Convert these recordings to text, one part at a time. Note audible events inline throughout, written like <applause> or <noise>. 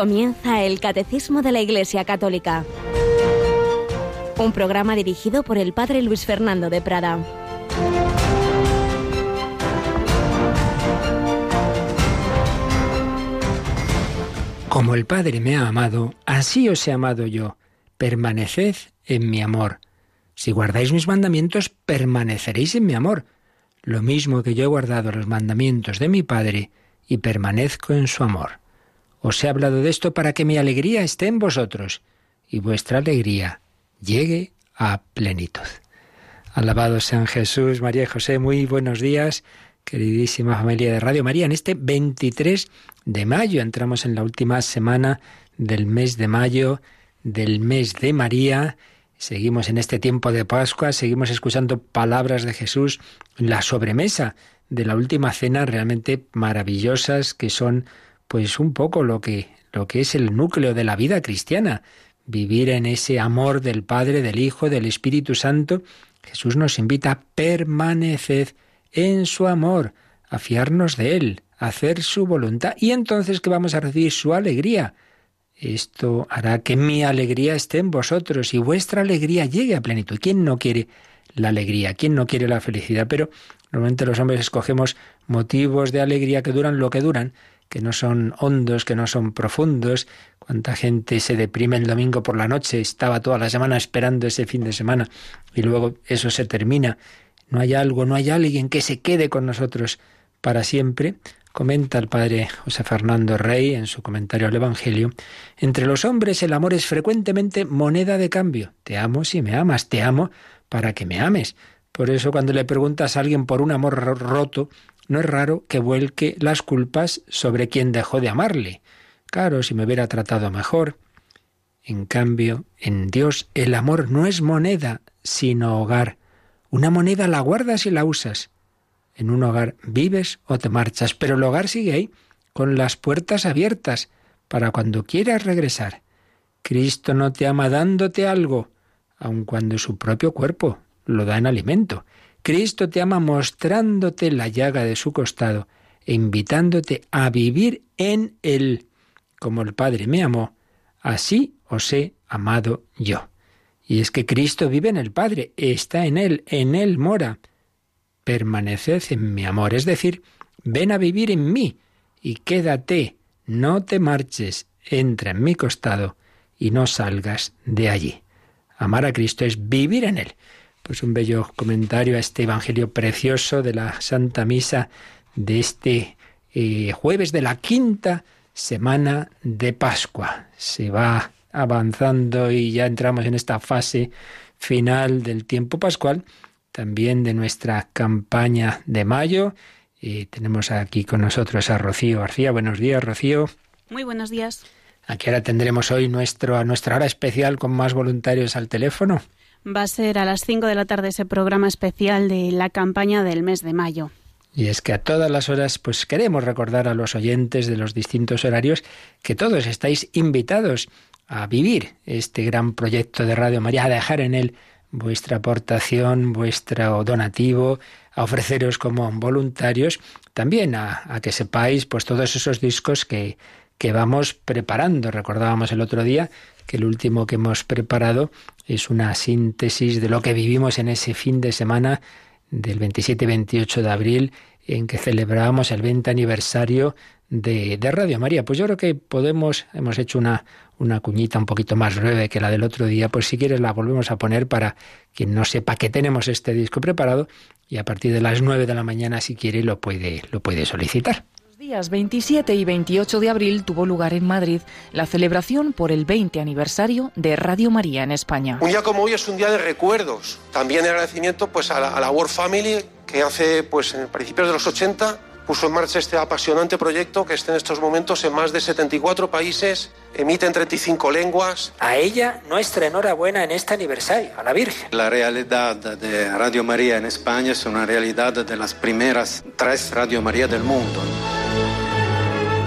Comienza el Catecismo de la Iglesia Católica. Un programa dirigido por el Padre Luis Fernando de Prada. Como el Padre me ha amado, así os he amado yo. Permaneced en mi amor. Si guardáis mis mandamientos, permaneceréis en mi amor. Lo mismo que yo he guardado los mandamientos de mi Padre y permanezco en su amor. Os he hablado de esto para que mi alegría esté en vosotros y vuestra alegría llegue a plenitud. Alabado sean Jesús, María y José, muy buenos días, queridísima familia de Radio María. En este 23 de mayo entramos en la última semana del mes de mayo, del mes de María. Seguimos en este tiempo de Pascua, seguimos escuchando palabras de Jesús, la sobremesa de la última cena realmente maravillosas que son pues un poco lo que, lo que es el núcleo de la vida cristiana, vivir en ese amor del Padre, del Hijo, del Espíritu Santo. Jesús nos invita a permanecer en su amor, a fiarnos de Él, a hacer su voluntad, y entonces que vamos a recibir su alegría. Esto hará que mi alegría esté en vosotros y vuestra alegría llegue a plenitud. ¿Quién no quiere la alegría? ¿Quién no quiere la felicidad? Pero normalmente los hombres escogemos motivos de alegría que duran lo que duran que no son hondos, que no son profundos. Cuánta gente se deprime el domingo por la noche, estaba toda la semana esperando ese fin de semana y luego eso se termina. No hay algo, no hay alguien que se quede con nosotros para siempre. Comenta el padre José Fernando Rey en su comentario al Evangelio, entre los hombres el amor es frecuentemente moneda de cambio. Te amo si me amas, te amo para que me ames. Por eso cuando le preguntas a alguien por un amor roto, no es raro que vuelque las culpas sobre quien dejó de amarle. Claro, si me hubiera tratado mejor. En cambio, en Dios el amor no es moneda, sino hogar. Una moneda la guardas y la usas. En un hogar vives o te marchas, pero el hogar sigue ahí, con las puertas abiertas, para cuando quieras regresar. Cristo no te ama dándote algo, aun cuando su propio cuerpo lo da en alimento. Cristo te ama mostrándote la llaga de su costado e invitándote a vivir en Él. Como el Padre me amó, así os he amado yo. Y es que Cristo vive en el Padre, está en Él, en Él mora. Permaneced en mi amor, es decir, ven a vivir en mí y quédate, no te marches, entra en mi costado y no salgas de allí. Amar a Cristo es vivir en Él pues un bello comentario a este Evangelio precioso de la Santa Misa de este eh, jueves de la quinta semana de Pascua. Se va avanzando y ya entramos en esta fase final del tiempo pascual, también de nuestra campaña de mayo. Y tenemos aquí con nosotros a Rocío García. Buenos días, Rocío. Muy buenos días. Aquí ahora tendremos hoy nuestro, a nuestra hora especial con más voluntarios al teléfono. Va a ser a las 5 de la tarde ese programa especial de la campaña del mes de mayo. Y es que a todas las horas, pues queremos recordar a los oyentes de los distintos horarios que todos estáis invitados a vivir este gran proyecto de Radio María, a dejar en él vuestra aportación, vuestro donativo, a ofreceros como voluntarios, también a, a que sepáis pues todos esos discos que, que vamos preparando. Recordábamos el otro día que el último que hemos preparado es una síntesis de lo que vivimos en ese fin de semana del 27 y 28 de abril en que celebramos el 20 aniversario de, de, Radio María. Pues yo creo que podemos, hemos hecho una, una cuñita un poquito más breve que la del otro día, pues si quieres la volvemos a poner para quien no sepa que tenemos este disco preparado y a partir de las 9 de la mañana si quiere lo puede, lo puede solicitar días 27 y 28 de abril tuvo lugar en Madrid la celebración por el 20 aniversario de Radio María en España. Un día como hoy es un día de recuerdos, también de agradecimiento pues a la, a la World Family que hace pues en principios de los 80 puso en marcha este apasionante proyecto que está en estos momentos en más de 74 países, emite en 35 lenguas. A ella nuestra enhorabuena en este aniversario, a la Virgen. La realidad de Radio María en España es una realidad de las primeras tres Radio María del mundo.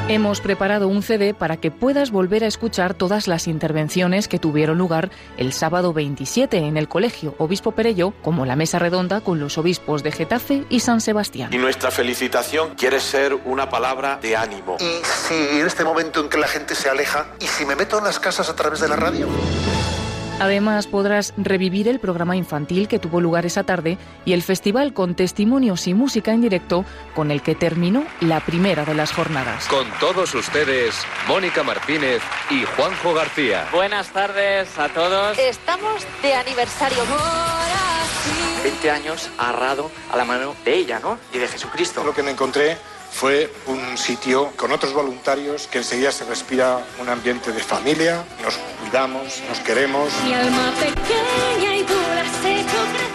Hemos preparado un CD para que puedas volver a escuchar todas las intervenciones que tuvieron lugar el sábado 27 en el Colegio Obispo Perello, como la mesa redonda con los obispos de Getafe y San Sebastián. Y nuestra felicitación quiere ser una palabra de ánimo. Y si en este momento en que la gente se aleja, ¿y si me meto en las casas a través de la radio? Además, podrás revivir el programa infantil que tuvo lugar esa tarde y el festival con testimonios y música en directo con el que terminó la primera de las jornadas. Con todos ustedes, Mónica Martínez y Juanjo García. Buenas tardes a todos. Estamos de aniversario. 20 años agarrado a la mano de ella, ¿no? Y de Jesucristo. Lo que me encontré fue un sitio con otros voluntarios que enseguida se respira un ambiente de familia, nos cuidamos, nos queremos. Mi alma pequeña y dura se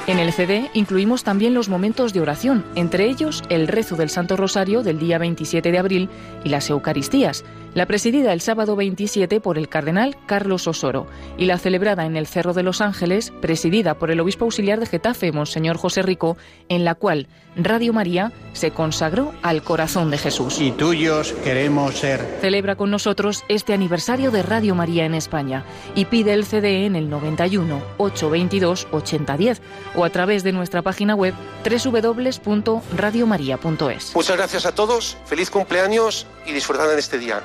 en el CD incluimos también los momentos de oración, entre ellos el rezo del Santo Rosario del día 27 de abril y las Eucaristías, la presidida el sábado 27 por el cardenal Carlos Osoro y la celebrada en el Cerro de los Ángeles, presidida por el obispo auxiliar de Getafe, Monseñor José Rico, en la cual Radio María se consagró al corazón de Jesús. Y tuyos queremos ser. Celebra con nosotros este aniversario de Radio María en España y pide el CD en el 91 822 8010 o a través de nuestra página web www.radiomaria.es. Muchas gracias a todos, feliz cumpleaños y disfrutad en este día.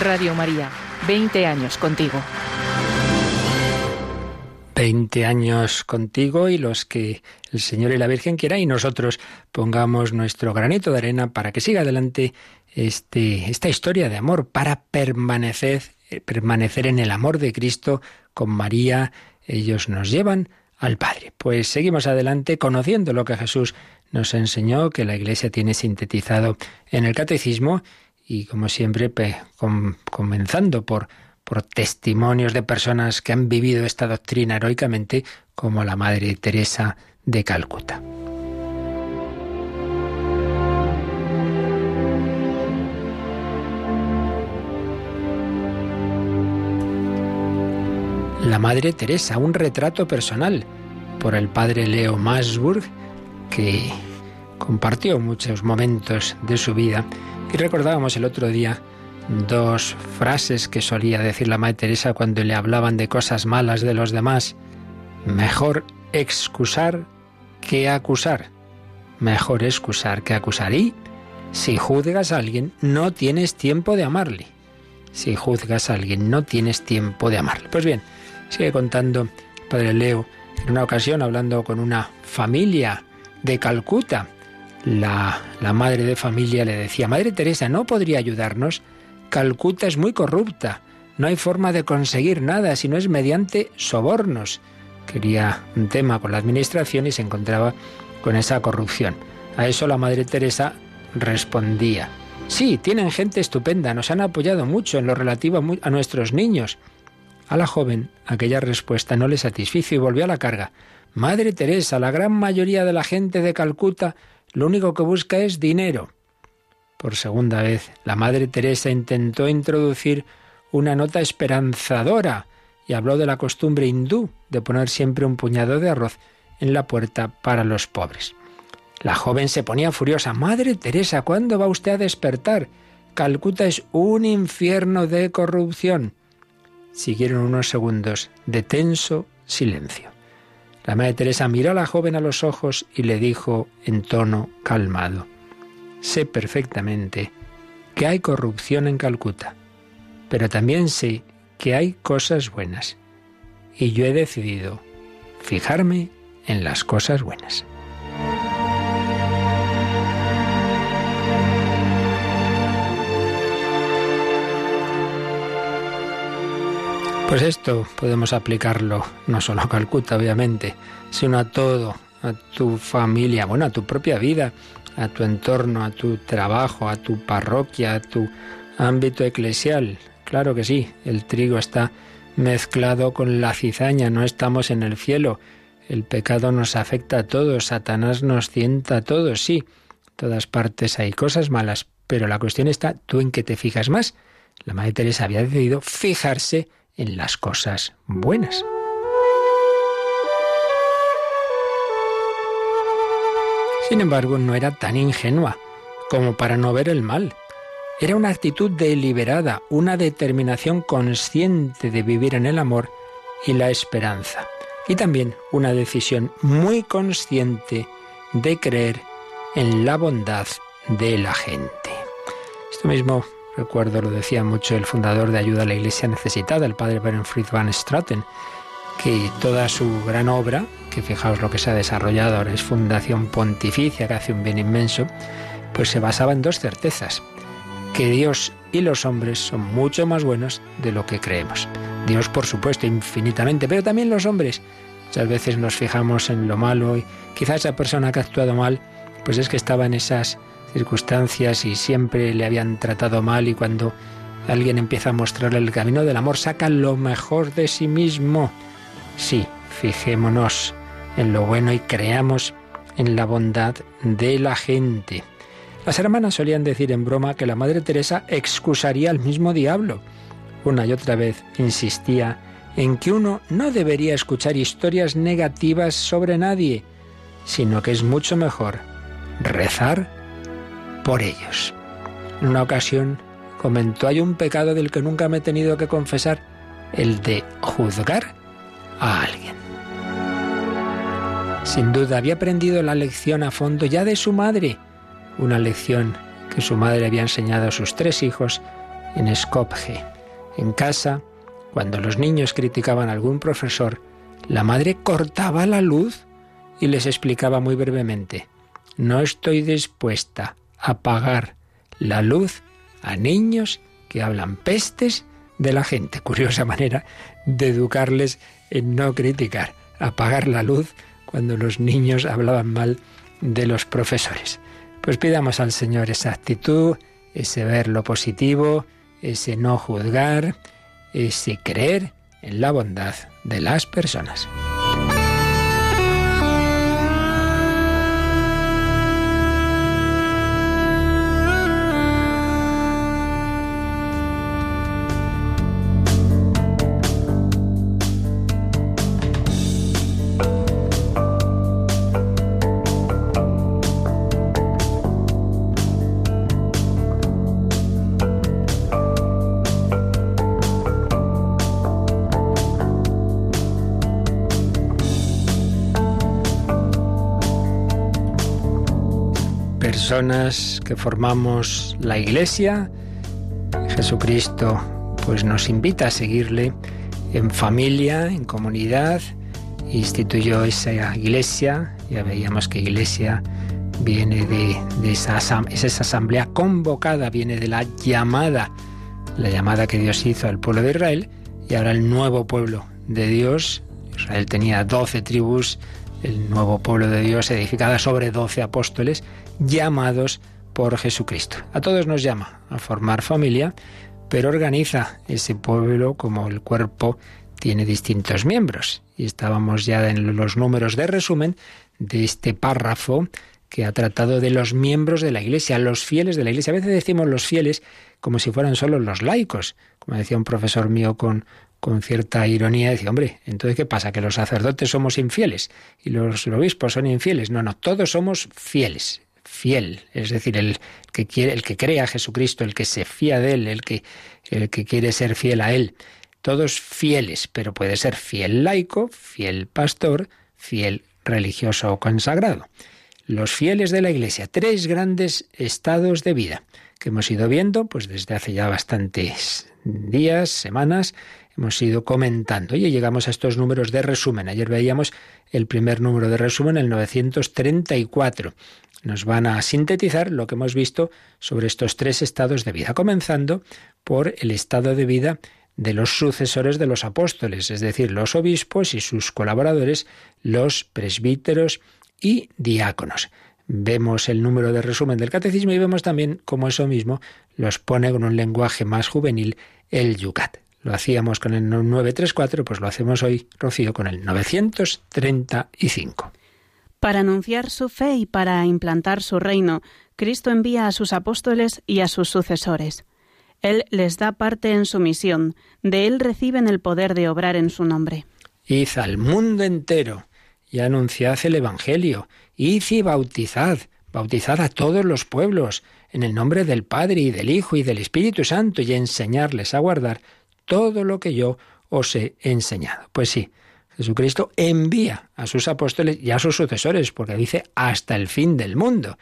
Radio María, 20 años contigo. 20 años contigo y los que el Señor y la Virgen quieran y nosotros pongamos nuestro granito de arena para que siga adelante este, esta historia de amor, para permanecer, permanecer en el amor de Cristo con María ellos nos llevan al Padre. Pues seguimos adelante conociendo lo que Jesús nos enseñó, que la Iglesia tiene sintetizado en el Catecismo y como siempre comenzando por, por testimonios de personas que han vivido esta doctrina heroicamente, como la Madre Teresa de Calcuta. La Madre Teresa, un retrato personal por el padre Leo Masburg, que compartió muchos momentos de su vida. Y recordábamos el otro día dos frases que solía decir la Madre Teresa cuando le hablaban de cosas malas de los demás. Mejor excusar que acusar. Mejor excusar que acusar. Y si juzgas a alguien, no tienes tiempo de amarle. Si juzgas a alguien, no tienes tiempo de amarle. Pues bien, Sigue contando Padre Leo, en una ocasión hablando con una familia de Calcuta. La, la madre de familia le decía, Madre Teresa, ¿no podría ayudarnos? Calcuta es muy corrupta. No hay forma de conseguir nada si no es mediante sobornos. Quería un tema con la administración y se encontraba con esa corrupción. A eso la Madre Teresa respondía, sí, tienen gente estupenda, nos han apoyado mucho en lo relativo a nuestros niños. A la joven aquella respuesta no le satisfizo y volvió a la carga. Madre Teresa, la gran mayoría de la gente de Calcuta lo único que busca es dinero. Por segunda vez, la Madre Teresa intentó introducir una nota esperanzadora y habló de la costumbre hindú de poner siempre un puñado de arroz en la puerta para los pobres. La joven se ponía furiosa. Madre Teresa, ¿cuándo va usted a despertar? Calcuta es un infierno de corrupción. Siguieron unos segundos de tenso silencio. La Madre Teresa miró a la joven a los ojos y le dijo en tono calmado, Sé perfectamente que hay corrupción en Calcuta, pero también sé que hay cosas buenas. Y yo he decidido fijarme en las cosas buenas. Pues esto podemos aplicarlo no solo a Calcuta, obviamente, sino a todo, a tu familia, bueno, a tu propia vida, a tu entorno, a tu trabajo, a tu parroquia, a tu ámbito eclesial. Claro que sí, el trigo está mezclado con la cizaña, no estamos en el cielo. El pecado nos afecta a todos, Satanás nos sienta a todos, sí. todas partes hay cosas malas, pero la cuestión está, ¿tú en qué te fijas más? La Madre Teresa había decidido fijarse en las cosas buenas. Sin embargo, no era tan ingenua como para no ver el mal. Era una actitud deliberada, una determinación consciente de vivir en el amor y la esperanza. Y también una decisión muy consciente de creer en la bondad de la gente. Esto mismo recuerdo lo decía mucho el fundador de Ayuda a la Iglesia Necesitada, el padre Berenfried van Straten, que toda su gran obra, que fijaos lo que se ha desarrollado ahora es Fundación Pontificia, que hace un bien inmenso, pues se basaba en dos certezas, que Dios y los hombres son mucho más buenos de lo que creemos. Dios, por supuesto, infinitamente, pero también los hombres. Muchas veces nos fijamos en lo malo y quizás esa persona que ha actuado mal, pues es que estaba en esas circunstancias y siempre le habían tratado mal y cuando alguien empieza a mostrarle el camino del amor, saca lo mejor de sí mismo. Sí, fijémonos en lo bueno y creamos en la bondad de la gente. Las hermanas solían decir en broma que la Madre Teresa excusaría al mismo diablo. Una y otra vez insistía en que uno no debería escuchar historias negativas sobre nadie, sino que es mucho mejor rezar por ellos. En una ocasión comentó, hay un pecado del que nunca me he tenido que confesar, el de juzgar a alguien. Sin duda había aprendido la lección a fondo ya de su madre, una lección que su madre había enseñado a sus tres hijos en Skopje. En casa, cuando los niños criticaban a algún profesor, la madre cortaba la luz y les explicaba muy brevemente, no estoy dispuesta a pagar la luz a niños que hablan pestes de la gente. Curiosa manera de educarles en no criticar, apagar la luz cuando los niños hablaban mal de los profesores. Pues pidamos al Señor esa actitud, ese ver lo positivo, ese no juzgar, ese creer en la bondad de las personas. Personas que formamos la Iglesia, Jesucristo pues nos invita a seguirle en familia, en comunidad, instituyó esa iglesia, ya veíamos que iglesia viene de, esa, es esa asamblea convocada, viene de la llamada, la llamada que Dios hizo al pueblo de Israel, y ahora el nuevo pueblo de Dios, Israel tenía doce tribus, el nuevo pueblo de Dios edificada sobre doce apóstoles, llamados por Jesucristo. A todos nos llama a formar familia, pero organiza ese pueblo como el cuerpo tiene distintos miembros. Y estábamos ya en los números de resumen de este párrafo que ha tratado de los miembros de la Iglesia, los fieles de la Iglesia. A veces decimos los fieles como si fueran solo los laicos. Como decía un profesor mío con, con cierta ironía, decía, hombre, entonces ¿qué pasa? ¿Que los sacerdotes somos infieles y los obispos son infieles? No, no, todos somos fieles fiel, es decir, el que quiere, el que cree a Jesucristo, el que se fía de él, el que, el que quiere ser fiel a él. Todos fieles, pero puede ser fiel laico, fiel pastor, fiel religioso o consagrado. Los fieles de la Iglesia, tres grandes estados de vida que hemos ido viendo pues desde hace ya bastantes días, semanas, hemos ido comentando. Y llegamos a estos números de resumen. Ayer veíamos el primer número de resumen, el 934 nos van a sintetizar lo que hemos visto sobre estos tres estados de vida, comenzando por el estado de vida de los sucesores de los apóstoles, es decir, los obispos y sus colaboradores, los presbíteros y diáconos. Vemos el número de resumen del catecismo y vemos también cómo eso mismo los pone con un lenguaje más juvenil el Yucat. Lo hacíamos con el 934, pues lo hacemos hoy, Rocío, con el 935. Para anunciar su fe y para implantar su reino, Cristo envía a sus apóstoles y a sus sucesores. Él les da parte en su misión, de Él reciben el poder de obrar en su nombre. Id al mundo entero y anunciad el Evangelio, id y bautizad, bautizad a todos los pueblos, en el nombre del Padre y del Hijo y del Espíritu Santo, y enseñarles a guardar todo lo que yo os he enseñado. Pues sí, Jesucristo envía a sus apóstoles y a sus sucesores, porque dice hasta el fin del mundo.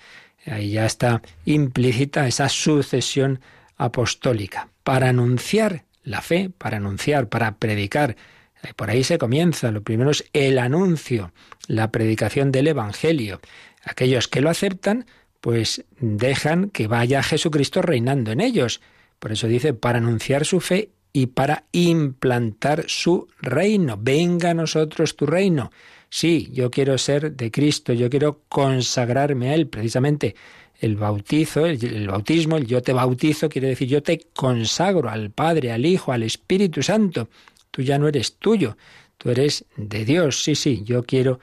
Ahí ya está implícita esa sucesión apostólica, para anunciar la fe, para anunciar, para predicar. Eh, por ahí se comienza. Lo primero es el anuncio, la predicación del Evangelio. Aquellos que lo aceptan, pues dejan que vaya Jesucristo reinando en ellos. Por eso dice, para anunciar su fe y para implantar su reino. Venga a nosotros tu reino. Sí, yo quiero ser de Cristo, yo quiero consagrarme a Él. Precisamente el bautizo, el, bautismo, el yo te bautizo, quiere decir yo te consagro al Padre, al Hijo, al Espíritu Santo. Tú ya no eres tuyo, tú eres de Dios. Sí, sí, yo quiero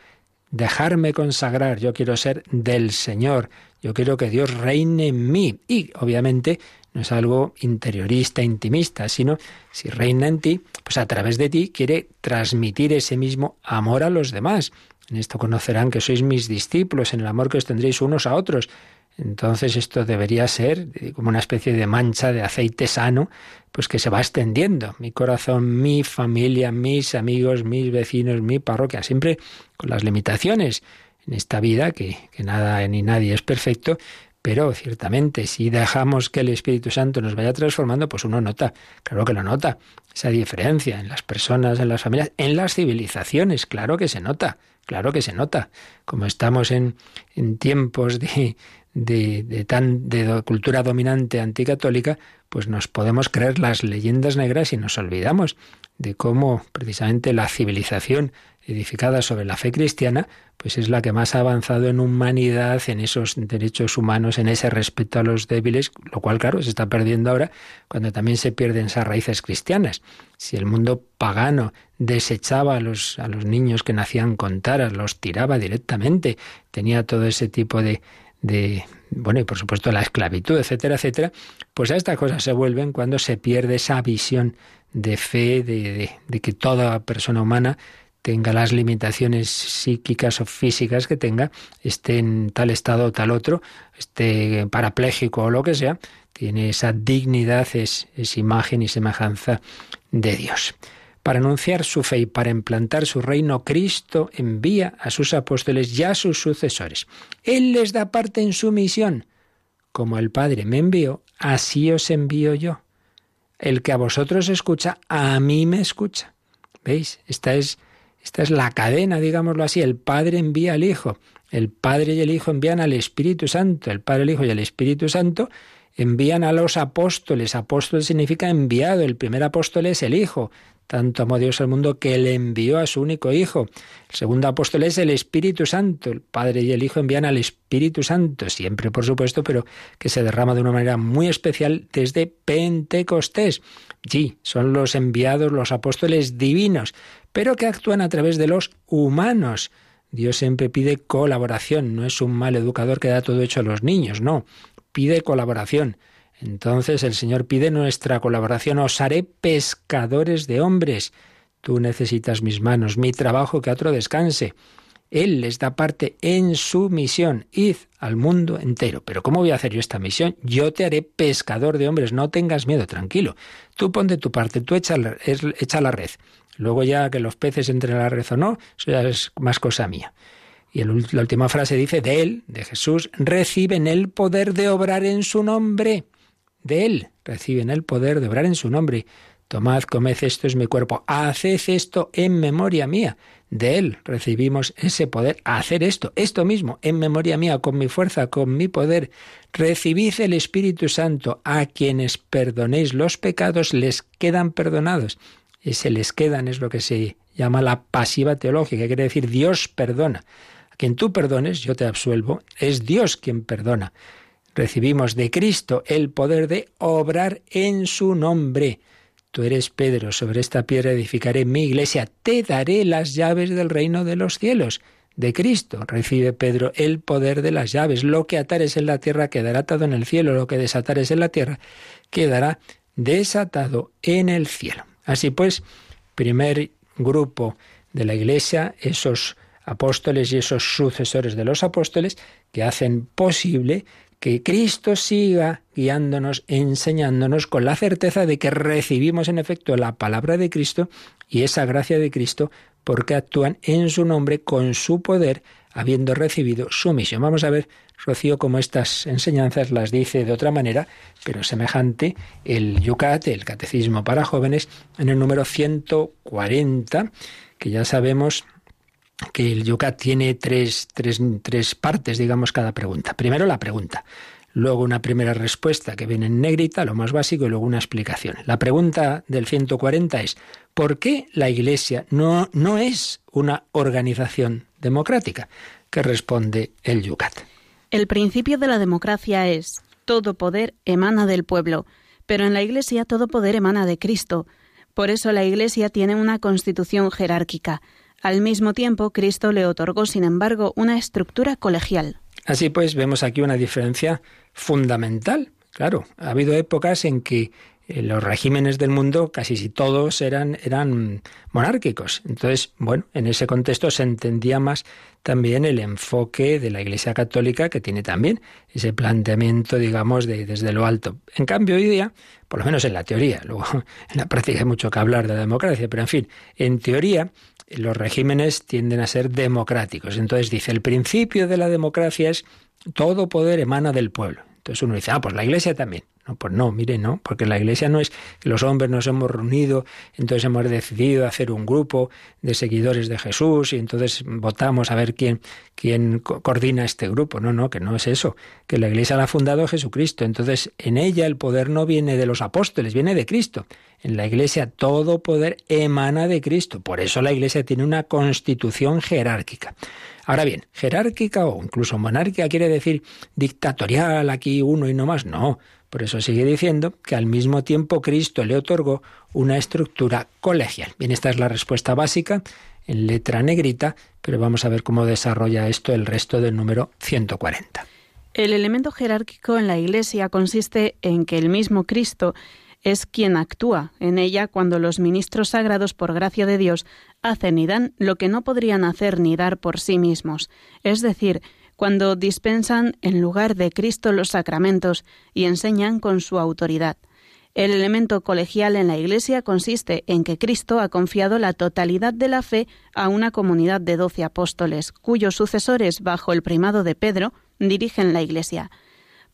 dejarme consagrar, yo quiero ser del Señor, yo quiero que Dios reine en mí. Y obviamente no es algo interiorista, intimista, sino si reina en ti, pues a través de ti quiere transmitir ese mismo amor a los demás. En esto conocerán que sois mis discípulos, en el amor que os tendréis unos a otros. Entonces esto debería ser eh, como una especie de mancha de aceite sano, pues que se va extendiendo. Mi corazón, mi familia, mis amigos, mis vecinos, mi parroquia, siempre con las limitaciones en esta vida, que, que nada ni nadie es perfecto, pero ciertamente si dejamos que el Espíritu Santo nos vaya transformando, pues uno nota, claro que lo nota, esa diferencia en las personas, en las familias, en las civilizaciones, claro que se nota, claro que se nota. Como estamos en, en tiempos de, de, tan, de cultura dominante anticatólica, pues nos podemos creer las leyendas negras y nos olvidamos de cómo precisamente la civilización edificada sobre la fe cristiana, pues es la que más ha avanzado en humanidad, en esos derechos humanos, en ese respeto a los débiles, lo cual, claro, se está perdiendo ahora cuando también se pierden esas raíces cristianas. Si el mundo pagano desechaba a los, a los niños que nacían con taras, los tiraba directamente, tenía todo ese tipo de, de, bueno, y por supuesto la esclavitud, etcétera, etcétera, pues a estas cosas se vuelven cuando se pierde esa visión de fe, de, de, que toda persona humana tenga las limitaciones psíquicas o físicas que tenga, esté en tal estado o tal otro, esté parapléjico o lo que sea, tiene esa dignidad, es, es imagen y semejanza de Dios. Para anunciar su fe y para implantar su reino, Cristo envía a sus apóstoles y a sus sucesores. Él les da parte en su misión. Como el Padre me envió, así os envío yo. El que a vosotros escucha, a mí me escucha. ¿Veis? Esta es, esta es la cadena, digámoslo así. El Padre envía al Hijo. El Padre y el Hijo envían al Espíritu Santo. El Padre, el Hijo y el Espíritu Santo envían a los apóstoles. Apóstol significa enviado. El primer apóstol es el Hijo. Tanto amó Dios al mundo que le envió a su único Hijo. El segundo apóstol es el Espíritu Santo. El Padre y el Hijo envían al Espíritu Santo, siempre por supuesto, pero que se derrama de una manera muy especial desde Pentecostés. Sí, son los enviados, los apóstoles divinos, pero que actúan a través de los humanos. Dios siempre pide colaboración, no es un mal educador que da todo hecho a los niños, no, pide colaboración. Entonces el Señor pide nuestra colaboración. Os haré pescadores de hombres. Tú necesitas mis manos, mi trabajo, que otro descanse. Él les da parte en su misión. Id al mundo entero. Pero ¿cómo voy a hacer yo esta misión? Yo te haré pescador de hombres. No tengas miedo, tranquilo. Tú pon de tu parte, tú echa la, echa la red. Luego ya que los peces entren a la red o no, eso ya es más cosa mía. Y la última frase dice, de él, de Jesús, reciben el poder de obrar en su nombre de Él. Reciben el poder de obrar en su nombre. Tomad, comed, esto es mi cuerpo. Haced esto en memoria mía. De Él recibimos ese poder hacer esto, esto mismo, en memoria mía, con mi fuerza, con mi poder. Recibid el Espíritu Santo. A quienes perdonéis los pecados les quedan perdonados. Ese les quedan es lo que se llama la pasiva teológica, quiere decir Dios perdona. Quien tú perdones, yo te absuelvo, es Dios quien perdona recibimos de Cristo el poder de obrar en su nombre. Tú eres Pedro, sobre esta piedra edificaré mi iglesia, te daré las llaves del reino de los cielos. De Cristo recibe Pedro el poder de las llaves. Lo que atares en la tierra quedará atado en el cielo, lo que desatares en la tierra quedará desatado en el cielo. Así pues, primer grupo de la iglesia, esos apóstoles y esos sucesores de los apóstoles que hacen posible que Cristo siga guiándonos, enseñándonos con la certeza de que recibimos en efecto la palabra de Cristo y esa gracia de Cristo porque actúan en su nombre con su poder, habiendo recibido su misión. Vamos a ver, Rocío, cómo estas enseñanzas las dice de otra manera, pero semejante, el Yucat, el Catecismo para Jóvenes, en el número 140, que ya sabemos que el Yucat tiene tres, tres, tres partes, digamos, cada pregunta. Primero la pregunta, luego una primera respuesta que viene en negrita, lo más básico, y luego una explicación. La pregunta del 140 es, ¿por qué la Iglesia no, no es una organización democrática? ¿Qué responde el Yucat. El principio de la democracia es, todo poder emana del pueblo, pero en la Iglesia todo poder emana de Cristo. Por eso la Iglesia tiene una constitución jerárquica. Al mismo tiempo, Cristo le otorgó, sin embargo, una estructura colegial. Así pues, vemos aquí una diferencia fundamental. Claro, ha habido épocas en que los regímenes del mundo, casi si todos eran, eran monárquicos. Entonces, bueno, en ese contexto se entendía más también el enfoque de la Iglesia Católica, que tiene también ese planteamiento, digamos, de, desde lo alto. En cambio, hoy día, por lo menos en la teoría, <laughs> luego en la práctica hay mucho que hablar de la democracia, pero en fin, en teoría, los regímenes tienden a ser democráticos. Entonces dice, el principio de la democracia es todo poder emana del pueblo. Entonces uno dice, ah, pues la Iglesia también. No, pues no, mire, no, porque la Iglesia no es que los hombres nos hemos reunido, entonces hemos decidido hacer un grupo de seguidores de Jesús y entonces votamos a ver quién, quién coordina este grupo. No, no, que no es eso, que la Iglesia la ha fundado Jesucristo. Entonces en ella el poder no viene de los apóstoles, viene de Cristo. En la Iglesia todo poder emana de Cristo. Por eso la Iglesia tiene una constitución jerárquica. Ahora bien, jerárquica o incluso monárquica quiere decir dictatorial, aquí uno y no más. No, por eso sigue diciendo que al mismo tiempo Cristo le otorgó una estructura colegial. Bien, esta es la respuesta básica en letra negrita, pero vamos a ver cómo desarrolla esto el resto del número 140. El elemento jerárquico en la Iglesia consiste en que el mismo Cristo es quien actúa en ella cuando los ministros sagrados, por gracia de Dios, hacen y dan lo que no podrían hacer ni dar por sí mismos, es decir, cuando dispensan en lugar de Cristo los sacramentos y enseñan con su autoridad. El elemento colegial en la Iglesia consiste en que Cristo ha confiado la totalidad de la fe a una comunidad de doce apóstoles, cuyos sucesores, bajo el primado de Pedro, dirigen la Iglesia.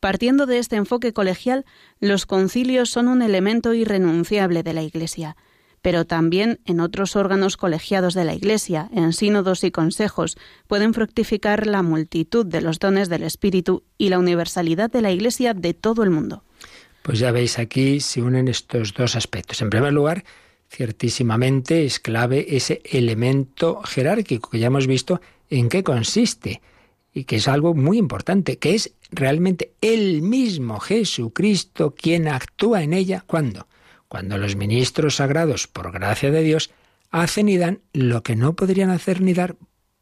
Partiendo de este enfoque colegial, los concilios son un elemento irrenunciable de la Iglesia, pero también en otros órganos colegiados de la Iglesia, en sínodos y consejos, pueden fructificar la multitud de los dones del Espíritu y la universalidad de la Iglesia de todo el mundo. Pues ya veis aquí se unen estos dos aspectos. En primer lugar, ciertísimamente es clave ese elemento jerárquico que ya hemos visto en qué consiste y que es algo muy importante, que es realmente el mismo Jesucristo quien actúa en ella. ¿Cuándo? Cuando los ministros sagrados, por gracia de Dios, hacen y dan lo que no podrían hacer ni dar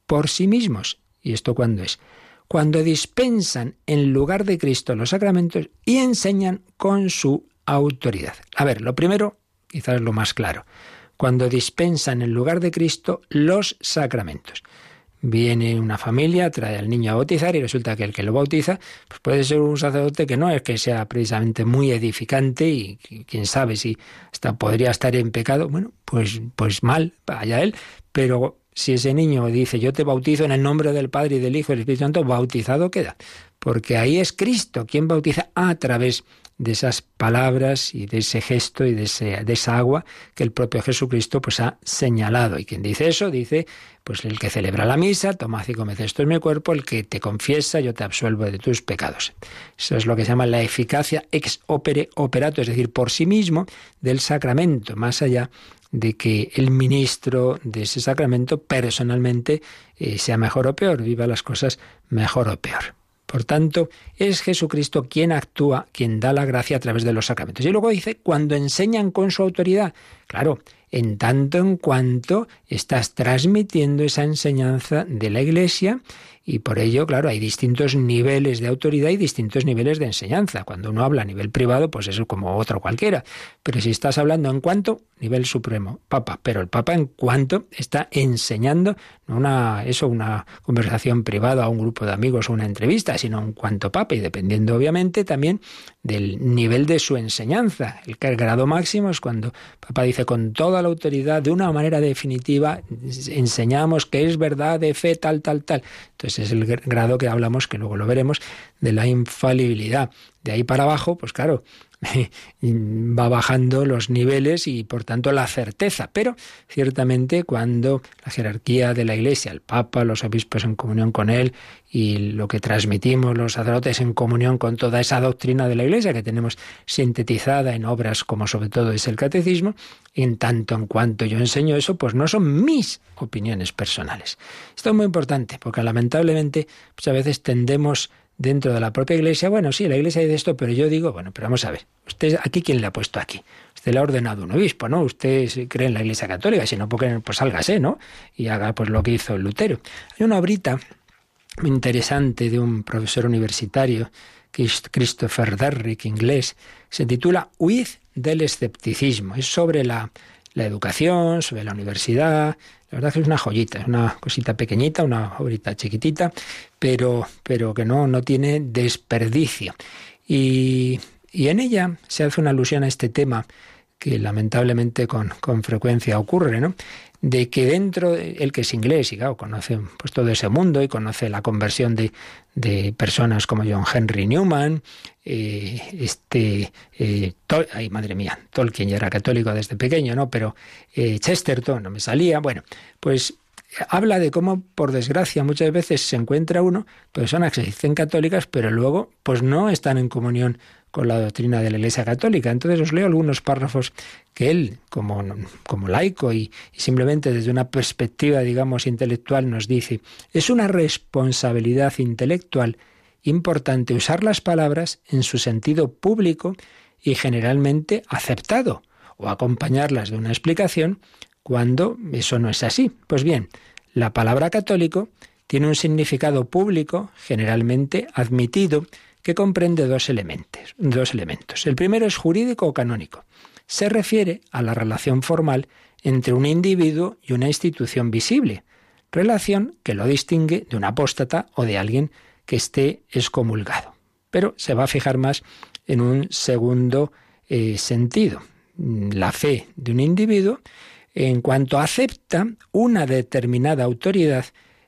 por sí mismos. ¿Y esto cuándo es? Cuando dispensan en lugar de Cristo los sacramentos y enseñan con su autoridad. A ver, lo primero, quizás lo más claro, cuando dispensan en lugar de Cristo los sacramentos viene una familia, trae al niño a bautizar y resulta que el que lo bautiza pues puede ser un sacerdote que no es que sea precisamente muy edificante y quién sabe si hasta podría estar en pecado. Bueno, pues, pues mal, vaya él, pero si ese niño dice yo te bautizo en el nombre del Padre y del Hijo y del Espíritu Santo, bautizado queda, porque ahí es Cristo quien bautiza a través de esas palabras y de ese gesto y de, de esa agua que el propio Jesucristo pues ha señalado. Y quien dice eso dice, pues el que celebra la misa, toma y come esto es mi cuerpo, el que te confiesa, yo te absuelvo de tus pecados. Eso es lo que se llama la eficacia ex opere operato, es decir, por sí mismo del sacramento, más allá de que el ministro de ese sacramento personalmente eh, sea mejor o peor, viva las cosas mejor o peor. Por tanto, es Jesucristo quien actúa, quien da la gracia a través de los sacramentos. Y luego dice, cuando enseñan con su autoridad, claro, en tanto en cuanto estás transmitiendo esa enseñanza de la Iglesia Y por ello, claro, hay distintos niveles de autoridad y distintos niveles de enseñanza. Cuando uno habla a nivel privado, pues eso como otro cualquiera. Pero si estás hablando en cuanto, nivel supremo, Papa. Pero el Papa en cuanto está enseñando, no una, eso, una conversación privada a un grupo de amigos o una entrevista, sino en cuanto Papa. Y dependiendo, obviamente, también del nivel de su enseñanza. El grado máximo es cuando Papa dice con toda la autoridad, de una manera definitiva, enseñamos que es verdad de fe, tal, tal, tal. Entonces es el grado que hablamos, que luego lo veremos, de la infalibilidad. De ahí para abajo, pues claro, <laughs> va bajando los niveles y por tanto la certeza. Pero ciertamente cuando la jerarquía de la Iglesia, el Papa, los obispos en comunión con él y lo que transmitimos los sacerdotes en comunión con toda esa doctrina de la Iglesia que tenemos sintetizada en obras como sobre todo es el catecismo, en tanto en cuanto yo enseño eso, pues no son mis opiniones personales. Esto es muy importante porque lamentablemente muchas pues veces tendemos dentro de la propia iglesia, bueno, sí, la iglesia dice esto, pero yo digo, bueno, pero vamos a ver, usted aquí quién le ha puesto aquí? Usted le ha ordenado un obispo, ¿no? Usted cree en la iglesia católica, si no, pues sálgase, ¿no? Y haga pues lo que hizo Lutero. Hay una obrita muy interesante de un profesor universitario, Christopher Derrick, inglés, se titula Huid del escepticismo. Es sobre la, la educación, sobre la universidad, la verdad es que es una joyita, es una cosita pequeñita, una obrita chiquitita, pero, pero que no, no tiene desperdicio. Y, y en ella se hace una alusión a este tema que lamentablemente con, con frecuencia ocurre, ¿no? de que dentro, el que es inglés y claro, conoce pues, todo ese mundo y conoce la conversión de, de personas como John Henry Newman, eh, este, eh, ay madre mía, Tolkien ya era católico desde pequeño, ¿no? Pero eh, Chesterton no me salía, bueno, pues habla de cómo, por desgracia, muchas veces se encuentra uno, personas que se dicen católicas, pero luego pues no están en comunión con la doctrina de la Iglesia Católica. Entonces os leo algunos párrafos que él, como, como laico y, y, simplemente desde una perspectiva, digamos, intelectual, nos dice, es una responsabilidad intelectual importante usar las palabras en su sentido público y generalmente aceptado, o acompañarlas de una explicación cuando eso no es así. Pues bien, la palabra católico tiene un significado público generalmente admitido que comprende dos elementos, dos elementos. El primero es jurídico o canónico. Se refiere a la relación formal entre un individuo y una institución visible, relación que lo distingue de un apóstata o de alguien que esté excomulgado. Pero se va a fijar más en un segundo eh, sentido. La fe de un individuo en cuanto acepta una determinada autoridad,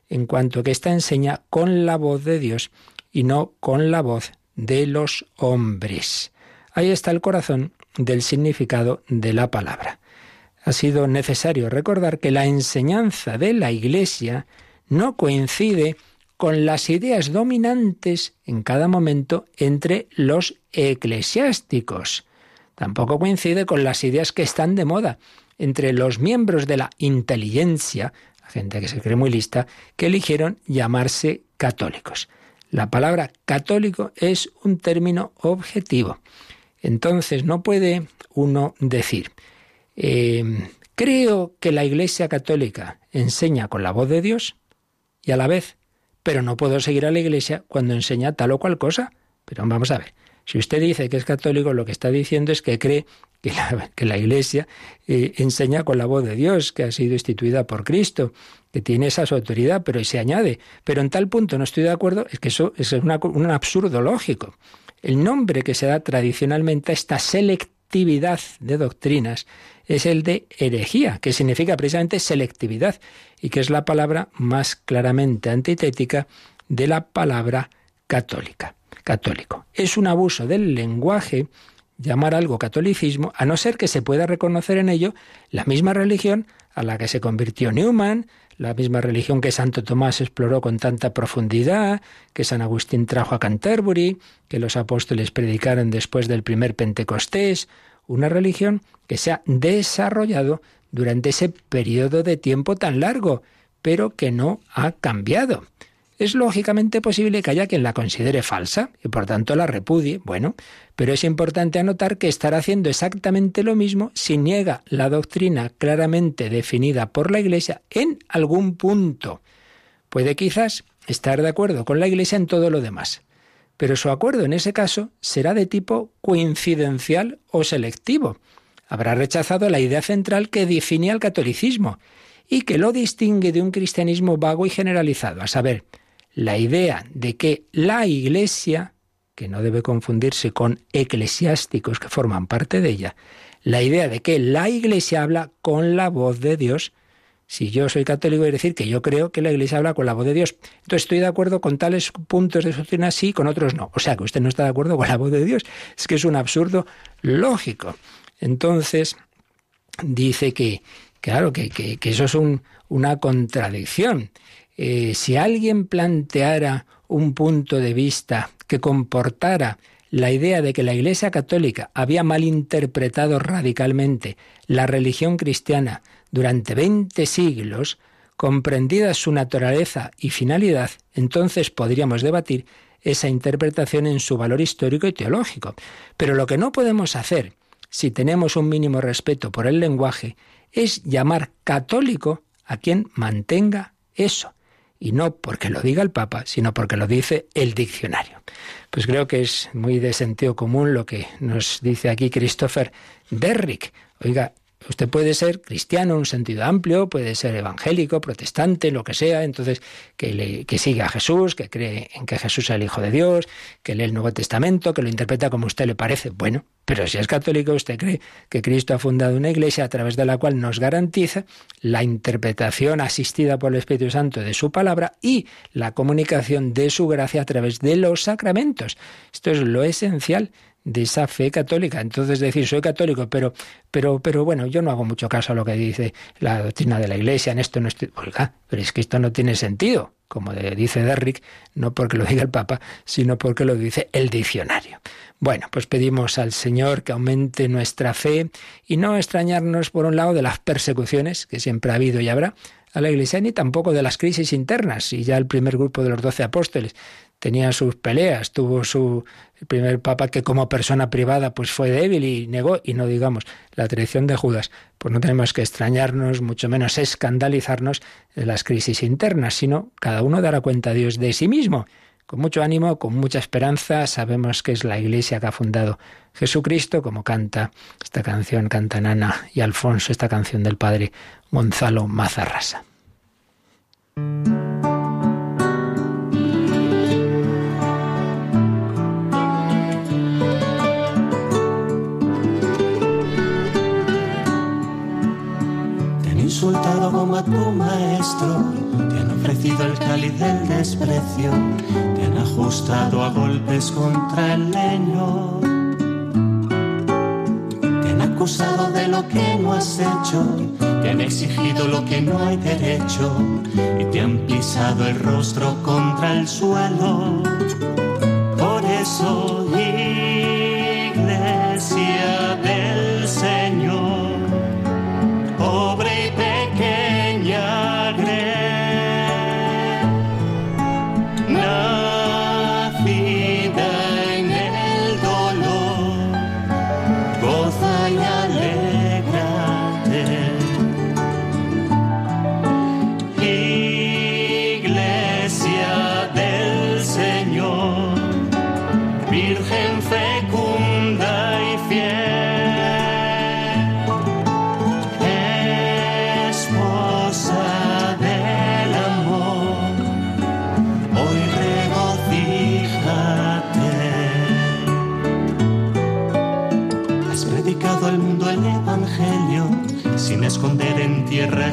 en cuanto que ésta enseña con la voz de Dios y no con la voz de los hombres. Ahí está el corazón del significado de la palabra. Ha sido necesario recordar que la enseñanza de la Iglesia no coincide con las ideas dominantes en cada momento entre los eclesiásticos. Tampoco coincide con las ideas que están de moda entre los miembros de la inteligencia, la gente que se cree muy lista, que eligieron llamarse católicos. La palabra católico es un término objetivo. Entonces no puede uno decir, em, creo que la Iglesia católica enseña con la voz de Dios y a la vez, pero no puedo seguir a la Iglesia cuando enseña tal o cual cosa. Pero vamos a ver, si usted dice que es católico, lo que está diciendo es que cree que la, Iglesia eh, enseña con la voz de Dios, que ha sido instituida por Cristo, que tiene esa su autoridad, pero se añade. Pero en tal punto no estoy de acuerdo, es que eso, es un absurdo lógico. El nombre que se da tradicionalmente a esta selectividad de doctrinas es el de herejía, que significa precisamente selectividad, y que es la palabra más claramente antitética de la palabra católica. Católico. Es un abuso del lenguaje llamar algo catolicismo, a no ser que se pueda reconocer en ello la misma religión a la que se convirtió Newman, la misma religión que Santo Tomás exploró con tanta profundidad, que San Agustín trajo a Canterbury, que los apóstoles predicaron después del primer Pentecostés, una religión que se ha desarrollado durante ese periodo de tiempo tan largo, pero que no ha cambiado. Es lógicamente posible que haya quien la considere falsa y por tanto la repudie. Bueno, pero es importante anotar que estará haciendo exactamente lo mismo si niega la doctrina claramente definida por la Iglesia en algún punto. Puede quizás estar de acuerdo con la Iglesia en todo lo demás. Pero su acuerdo en ese caso será de tipo coincidencial o selectivo. Habrá rechazado la idea central que define al catolicismo y que lo distingue de un cristianismo vago y generalizado, a saber, la idea de que la Iglesia, que no debe confundirse con eclesiásticos que forman parte de ella, la idea de que la Iglesia habla con la voz de Dios. Si yo soy católico, a decir que yo creo que la Iglesia habla con la voz de Dios. Entonces estoy de acuerdo con tales puntos de doctrina sí, con otros no. O sea que usted no está de acuerdo con la voz de Dios. Es que es un absurdo lógico. Entonces, dice que, claro, que, que, eso es una contradicción. Eh, si alguien planteara un punto de vista que comportara la idea de que la Iglesia Católica había malinterpretado radicalmente la religión cristiana durante 20 siglos, comprendida su naturaleza y finalidad, entonces podríamos debatir esa interpretación en su valor histórico y teológico. Pero lo que no podemos hacer, si tenemos un mínimo respeto por el lenguaje, es llamar católico a quien mantenga eso y no porque lo diga el Papa, sino porque lo dice el diccionario. Pues creo que es muy de sentido común lo que nos dice aquí Christopher Derrick. Oiga, Usted puede ser cristiano en un sentido amplio, puede ser evangélico, protestante, lo que sea, entonces que, le, que sigue a Jesús, que cree en que Jesús es el Hijo de Dios, que lee el Nuevo Testamento, que lo interpreta como a usted le parece. Bueno, pero si es católico, usted cree que Cristo ha fundado una iglesia a través de la cual nos garantiza la interpretación asistida por el Espíritu Santo de su palabra y la comunicación de su gracia a través de los sacramentos. Esto es lo esencial de esa fe católica. Entonces decir, soy católico, pero, pero, pero bueno, yo no hago mucho caso a lo que dice la doctrina de la Iglesia, en esto no estoy... Oiga, pero es que esto no tiene sentido, como dice Derrick, no porque lo diga el Papa, sino porque lo dice el diccionario. Bueno, pues pedimos al Señor que aumente nuestra fe y no extrañarnos, por un lado, de las persecuciones que siempre ha habido y habrá a la Iglesia, ni tampoco de las crisis internas. Y ya el primer grupo de los doce apóstoles tenía sus peleas, tuvo su primer papa que como persona privada pues fue débil y negó, y no digamos la traición de Judas, pues no tenemos que extrañarnos, mucho menos escandalizarnos de las crisis internas, sino cada uno dará cuenta a Dios de sí mismo. Con mucho ánimo, con mucha esperanza, sabemos que es la iglesia que ha fundado Jesucristo, como canta esta canción, canta Nana y Alfonso, esta canción del padre Gonzalo Mazarrasa. Te han ofrecido el cáliz del desprecio, te han ajustado a golpes contra el leño. Te han acusado de lo que no has hecho, te han exigido lo que no hay derecho y te han pisado el rostro contra el suelo. Por eso,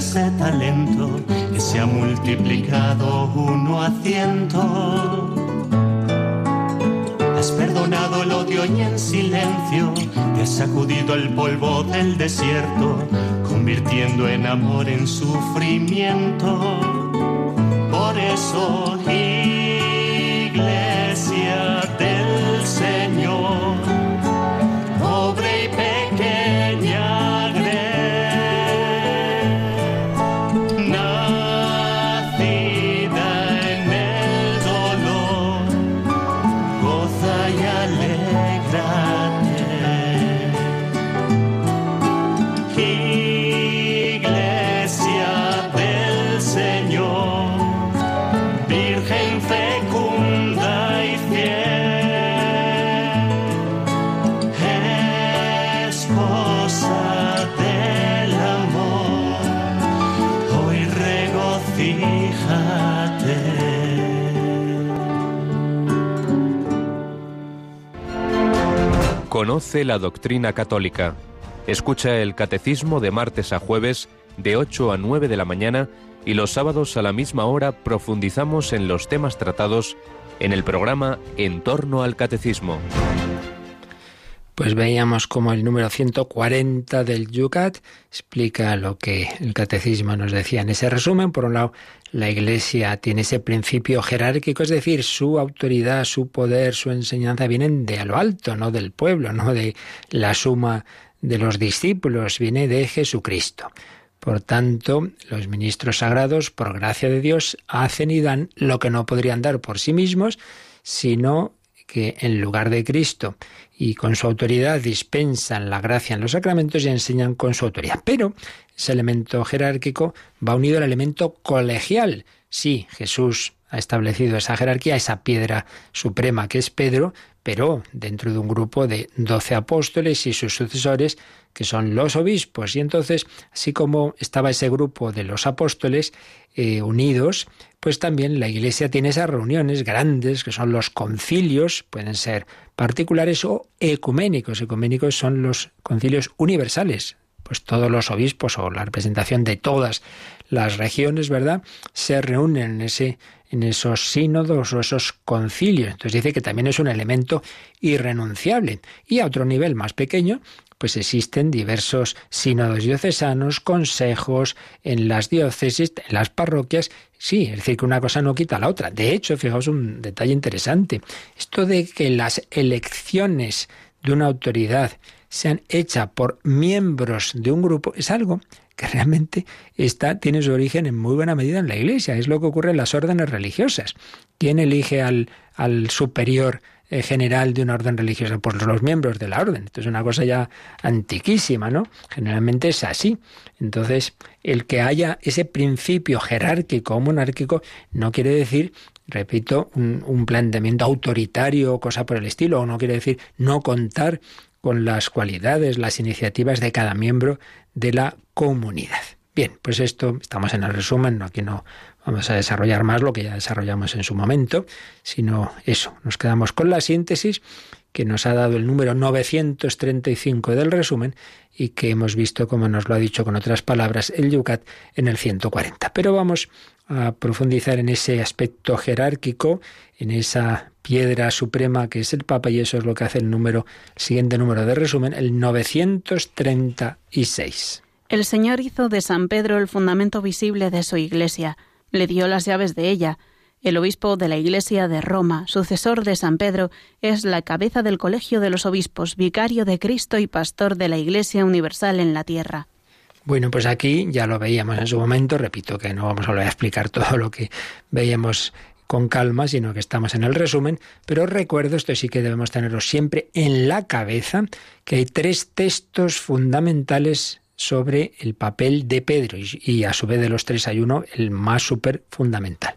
ese talento que se ha multiplicado uno a ciento. Has perdonado el odio y en silencio te has sacudido el polvo del desierto, convirtiendo en amor en sufrimiento. Por eso, Conoce la doctrina católica. Escucha el catecismo de martes a jueves de 8 a 9 de la mañana y los sábados a la misma hora profundizamos en los temas tratados en el programa En torno al catecismo. Pues veíamos como el número 140 del Yucat explica lo que el catecismo nos decía en ese resumen. Por un lado, la Iglesia tiene ese principio jerárquico, es decir, su autoridad, su poder, su enseñanza vienen de a lo alto, no del pueblo, no de la suma de los discípulos, viene de Jesucristo. Por tanto, los ministros sagrados, por gracia de Dios, hacen y dan lo que no podrían dar por sí mismos, sino que en lugar de Cristo y con su autoridad dispensan la gracia en los sacramentos y enseñan con su autoridad. Pero ese elemento jerárquico va unido al elemento colegial. Sí, Jesús ha establecido esa jerarquía, esa piedra suprema que es Pedro, pero dentro de un grupo de doce apóstoles y sus sucesores, que son los obispos. Y entonces, así como estaba ese grupo de los apóstoles eh, unidos, pues también la Iglesia tiene esas reuniones grandes, que son los concilios, pueden ser particulares o ecuménicos. Ecuménicos son los concilios universales, pues todos los obispos o la representación de todas las regiones, ¿verdad?, se reúnen en ese en esos sínodos o esos concilios. Entonces dice que también es un elemento irrenunciable. Y a otro nivel más pequeño, pues existen diversos sínodos diocesanos, consejos en las diócesis, en las parroquias. Sí, es decir, que una cosa no quita la otra. De hecho, fijaos un detalle interesante. Esto de que las elecciones de una autoridad sean hechas por miembros de un grupo es algo que realmente está, tiene su origen en muy buena medida en la Iglesia. Es lo que ocurre en las órdenes religiosas. ¿Quién elige al, al superior eh, general de una orden religiosa? Pues los miembros de la orden. Esto es una cosa ya antiquísima, ¿no? Generalmente es así. Entonces, el que haya ese principio jerárquico o monárquico no quiere decir repito, un, un, planteamiento autoritario o cosa por el estilo, o no quiere decir no contar con las cualidades, las iniciativas de cada miembro de la comunidad. Bien, pues esto, estamos en el resumen, aquí no vamos a desarrollar más lo que ya desarrollamos en su momento, sino eso, nos quedamos con la síntesis que nos ha dado el número 935 del resumen y que hemos visto, como nos lo ha dicho con otras palabras, el Yucat en el 140. Pero vamos a profundizar en ese aspecto jerárquico, en esa piedra suprema que es el Papa, y eso es lo que hace el número, siguiente número de resumen, el 936. El Señor hizo de San Pedro el fundamento visible de su iglesia, le dio las llaves de ella. El obispo de la Iglesia de Roma, sucesor de San Pedro, es la cabeza del Colegio de los Obispos, vicario de Cristo y pastor de la Iglesia Universal en la tierra. Bueno, pues aquí ya lo veíamos en su momento, repito que no vamos a volver a explicar <laughs> todo lo que veíamos con calma, sino que estamos en el resumen, pero recuerdo, esto sí que debemos tenerlo siempre en la cabeza, que hay tres textos fundamentales sobre el papel de Pedro y, a su vez de los tres hay uno, el más súper fundamental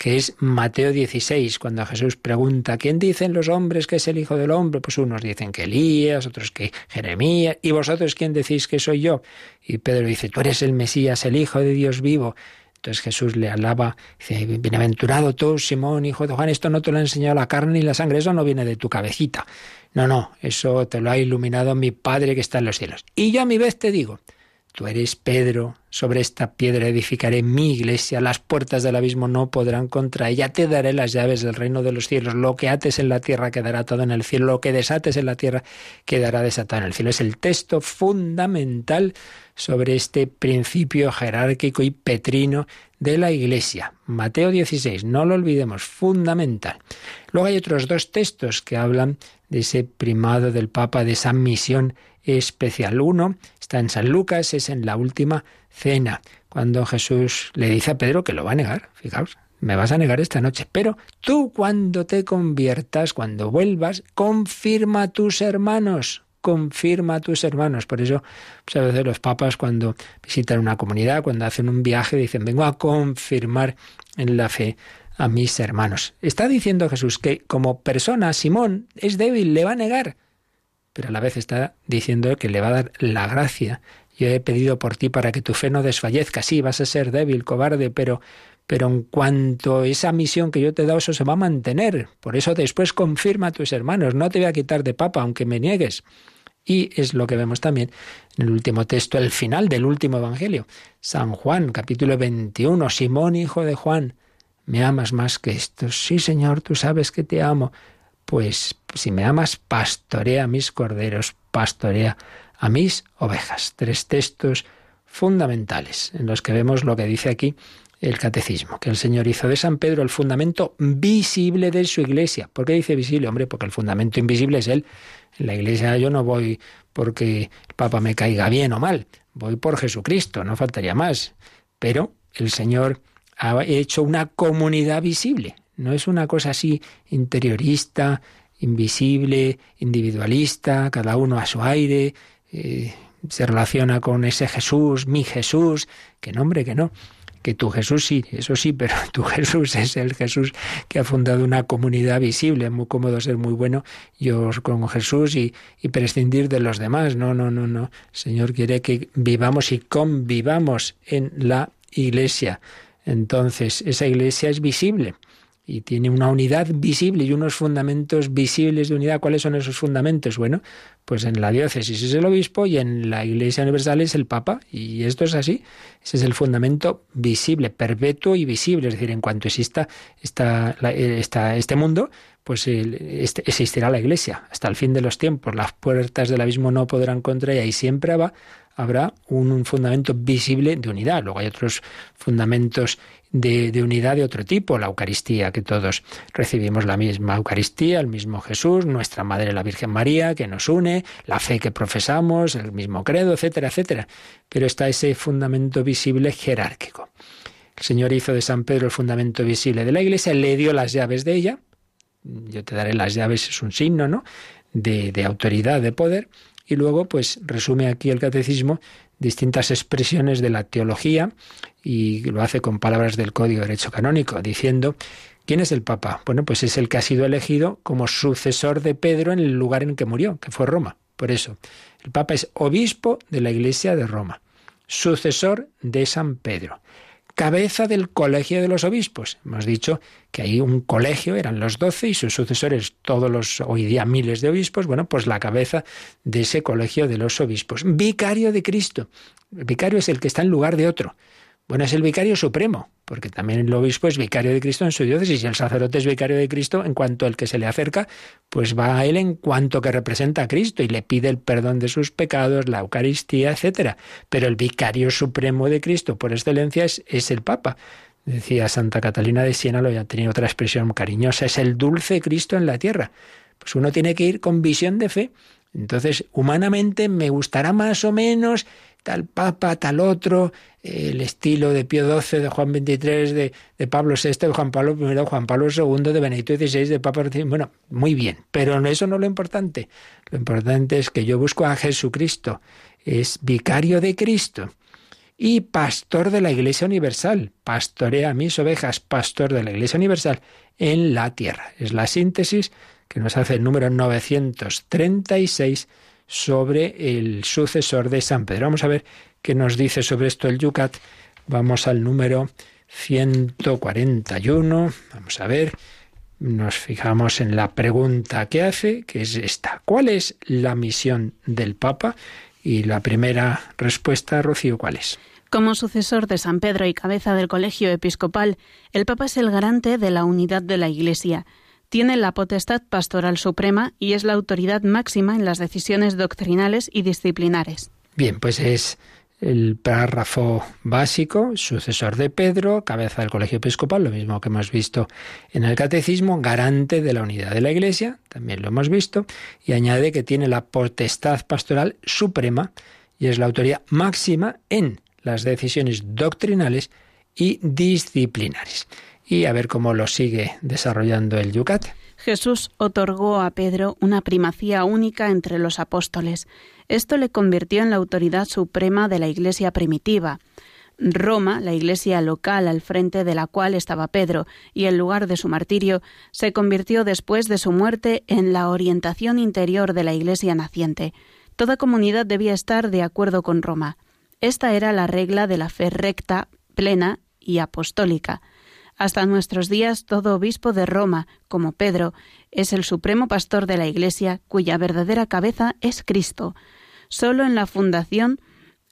que es Mateo 16, cuando Jesús pregunta, ¿quién dicen los hombres que es el Hijo del Hombre? Pues unos dicen que Elías, otros que Jeremías, ¿y vosotros quién decís que soy yo? Y Pedro dice, tú eres el Mesías, el Hijo de Dios vivo. Entonces Jesús le alaba, dice, bienaventurado tú, Simón, hijo de Juan, esto no te lo ha enseñado la carne ni la sangre, eso no viene de tu cabecita. No, no, eso te lo ha iluminado mi Padre que está en los cielos. Y yo a mi vez te digo, Tú eres Pedro, sobre esta piedra edificaré mi iglesia, las puertas del abismo no podrán contra ella, te daré las llaves del reino de los cielos, lo que ates en la tierra quedará todo en el cielo, lo que desates en la tierra quedará desatado en el cielo. Es el texto fundamental sobre este principio jerárquico y petrino de la Iglesia. Mateo 16, no lo olvidemos, fundamental. Luego hay otros dos textos que hablan de ese primado del Papa, de esa misión especial. Uno está en San Lucas, es en la última cena, cuando Jesús le dice a Pedro que lo va a negar. Fijaos, me vas a negar esta noche, pero tú cuando te conviertas, cuando vuelvas, confirma a tus hermanos, confirma a tus hermanos. Por eso, pues a veces los papas cuando visitan una comunidad, cuando hacen un viaje, dicen, vengo a confirmar en la fe a mis hermanos. Está diciendo Jesús que como persona Simón es débil, le va a negar pero a la vez está diciendo que le va a dar la gracia yo he pedido por ti para que tu fe no desfallezca. Sí, vas a ser débil, cobarde, pero pero en cuanto esa misión que yo te he dado, eso se va a mantener. Por eso después confirma a tus hermanos, no te voy a quitar de papa, aunque me niegues. Y es lo que vemos también en el último texto, el final del último Evangelio. San Juan, capítulo 21, Simón, hijo de Juan, ¿me amas más que esto? Sí, Señor, tú sabes que te amo. Pues si me amas, pastorea a mis corderos, pastorea a mis ovejas. Tres textos fundamentales en los que vemos lo que dice aquí el catecismo, que el Señor hizo de San Pedro el fundamento visible de su iglesia. ¿Por qué dice visible? Hombre, porque el fundamento invisible es Él. En la iglesia yo no voy porque el Papa me caiga bien o mal, voy por Jesucristo, no faltaría más. Pero el Señor ha hecho una comunidad visible, no es una cosa así interiorista, invisible, individualista, cada uno a su aire, eh, se relaciona con ese Jesús, mi Jesús, que nombre que no que tu Jesús sí, eso sí, pero <laughs> tu Jesús es el Jesús que ha fundado una comunidad visible. Es muy cómodo ser muy bueno yo con Jesús y, y prescindir de los demás. No, no, no, no. El Señor quiere que vivamos y convivamos en la iglesia. Entonces, esa iglesia es visible y tiene una unidad visible y unos fundamentos visibles de unidad. ¿Cuáles son esos fundamentos? Bueno, pues en la diócesis es el obispo y en la Iglesia Universal es el Papa. Y esto es así. Ese es el fundamento visible, perpetuo y visible. Es decir, en cuanto exista esta, este mundo, pues este, existirá la Iglesia hasta el fin de los tiempos. Las puertas del abismo no podrán contra ella y siempre va habrá un, fundamento visible de unidad. Luego hay otros fundamentos de, unidad de otro tipo, la Eucaristía, que todos recibimos la misma Eucaristía, el mismo Jesús, nuestra Madre la Virgen María, que nos une, la fe que profesamos, el mismo credo, etcétera, etcétera. Pero está ese fundamento visible jerárquico. El Señor hizo de San Pedro el fundamento visible de la Iglesia, le dio las llaves de ella. Yo te daré las llaves, es un signo, ¿no? De autoridad, de poder y luego, pues, resume aquí el catecismo distintas expresiones de la teología y lo hace con palabras del Código de Derecho Canónico, diciendo ¿Quién es el Papa? Bueno, pues es el que ha sido elegido como sucesor de Pedro en el lugar en que murió, que fue Roma. Por eso, el Papa es obispo de la Iglesia de Roma, sucesor de San Pedro cabeza del colegio de los obispos. Hemos dicho que hay un colegio, eran los doce y sus sucesores, todos los hoy día miles de obispos, bueno, pues la cabeza de ese colegio de los obispos. Vicario de Cristo. El vicario es el que está en lugar de otro. Bueno, es el vicario supremo, porque también el obispo es vicario de Cristo en su diócesis y el sacerdote es vicario de Cristo en cuanto el que se le acerca, pues va a él en cuanto que representa a Cristo y le pide el perdón de sus pecados, la Eucaristía, etcétera. Pero el vicario supremo de Cristo por excelencia es, es el Papa. Decía Santa Catalina de Siena, lo ya tenía otra expresión cariñosa, es el dulce Cristo en la tierra. Pues uno tiene que ir con visión de fe. Entonces, humanamente me gustará más o menos tal papa, tal otro, el estilo de Pío XII, de Juan XXIII, de, Pablo VI, de Juan Pablo I, de Juan Pablo II, de Benedicto XVI, de Papa. Bueno, muy bien, pero eso no es lo importante. Lo importante es que yo busco a Jesucristo, es vicario de Cristo y pastor de la Iglesia Universal. Pastorea a mis ovejas, pastor de la Iglesia Universal en la tierra. Es la síntesis que nos hace el número 936 sobre el sucesor de San Pedro. Vamos a ver qué nos dice sobre esto el Yucat. Vamos al número 141. Vamos a ver. Nos fijamos en la pregunta que hace, que es esta. ¿Cuál es la misión del Papa? Y la primera respuesta, Rocío, ¿cuál es? Como sucesor de San Pedro y cabeza del colegio episcopal, el Papa es el garante de la unidad de la Iglesia tiene la potestad pastoral suprema y es la autoridad máxima en las decisiones doctrinales y disciplinares. Bien, pues es el párrafo básico, sucesor de Pedro, cabeza del colegio episcopal, lo mismo que hemos visto en el catecismo, garante de la unidad de la Iglesia, también lo hemos visto, y añade que tiene la potestad pastoral suprema y es la autoridad máxima en las decisiones doctrinales y disciplinares y a ver cómo lo sigue desarrollando el Yucat. Jesús otorgó a Pedro una primacía única entre los apóstoles. Esto le convirtió en la autoridad suprema de la Iglesia primitiva. Roma, la iglesia local al frente de la cual estaba Pedro y el lugar de su martirio, se convirtió después de su muerte en la orientación interior de la iglesia naciente. Toda comunidad debía estar de acuerdo con Roma. Esta era la regla de la fe recta, plena y apostólica. Hasta nuestros días todo obispo de Roma, como Pedro, es el supremo pastor de la Iglesia cuya verdadera cabeza es Cristo. Solo en la fundación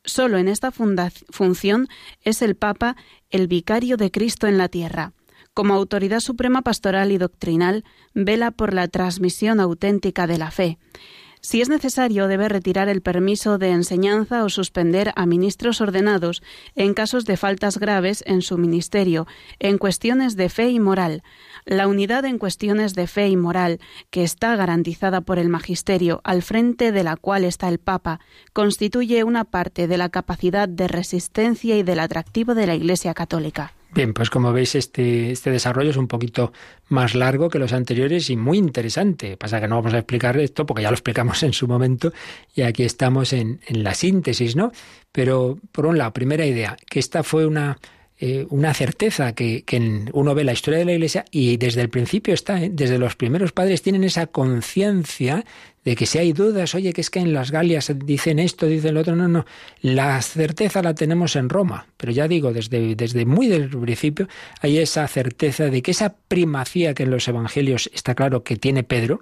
Solo en esta función es el Papa el vicario de Cristo en la tierra. Como autoridad suprema pastoral y doctrinal, vela por la transmisión auténtica de la fe. Si es necesario, debe retirar el permiso de enseñanza o suspender a ministros ordenados en casos de faltas graves en su ministerio, en cuestiones de fe y moral. La unidad en cuestiones de fe y moral, que está garantizada por el magisterio, al frente de la cual está el Papa, constituye una parte de la capacidad de resistencia y del atractivo de la Iglesia católica. Bien, pues como veis, este, este desarrollo es un poquito más largo que los anteriores y muy interesante. Pasa que no vamos a explicar esto porque ya lo explicamos <laughs> en su momento y aquí estamos en, en la síntesis, ¿no? Pero, por un lado, primera idea, que esta fue una eh, una certeza que, uno ve la historia de la Iglesia y desde el principio está, ¿eh? desde los primeros padres tienen esa conciencia de que si hay dudas, oye, que es que en las Galias dicen esto, dicen lo otro, no, no, la certeza la tenemos en Roma, pero ya digo, desde, desde muy del principio hay esa certeza de que esa primacía que en los Evangelios está claro que tiene Pedro,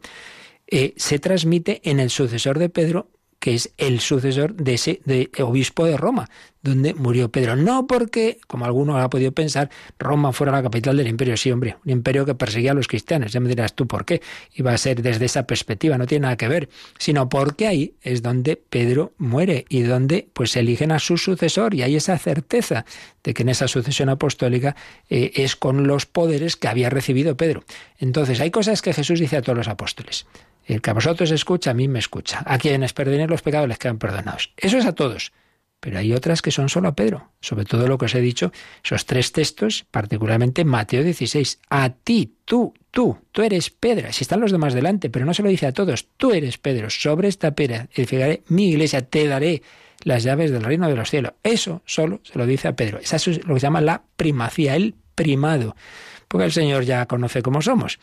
eh, se transmite en el sucesor de Pedro que es el sucesor de ese obispo de Roma, donde murió Pedro. No porque, como alguno ha podido pensar, Roma fuera la capital del imperio. Sí, hombre, un imperio que perseguía a los cristianos. Ya me dirás tú por qué. Iba a ser desde esa perspectiva, no tiene nada que ver. Sino porque ahí es donde Pedro muere y donde pues eligen a su sucesor y hay esa certeza de que en esa sucesión apostólica eh, es con los poderes que había recibido Pedro. Entonces, hay cosas que Jesús dice a todos los apóstoles. El que a vosotros escucha, a mí me escucha. A quienes perdonen los pecados les quedan perdonados. Eso es a todos. Pero hay otras que son solo a Pedro. Sobre todo lo que os he dicho, esos tres textos, particularmente Mateo 16. A ti, tú, tú, tú eres Pedro. Si están los demás delante, pero no se lo dice a todos. Tú eres Pedro. Sobre esta pera edificaré mi iglesia, te daré las llaves del reino de los cielos. Eso solo se lo dice a Pedro. Eso es lo que se llama la primacía, el primado porque el Señor ya conoce cómo somos.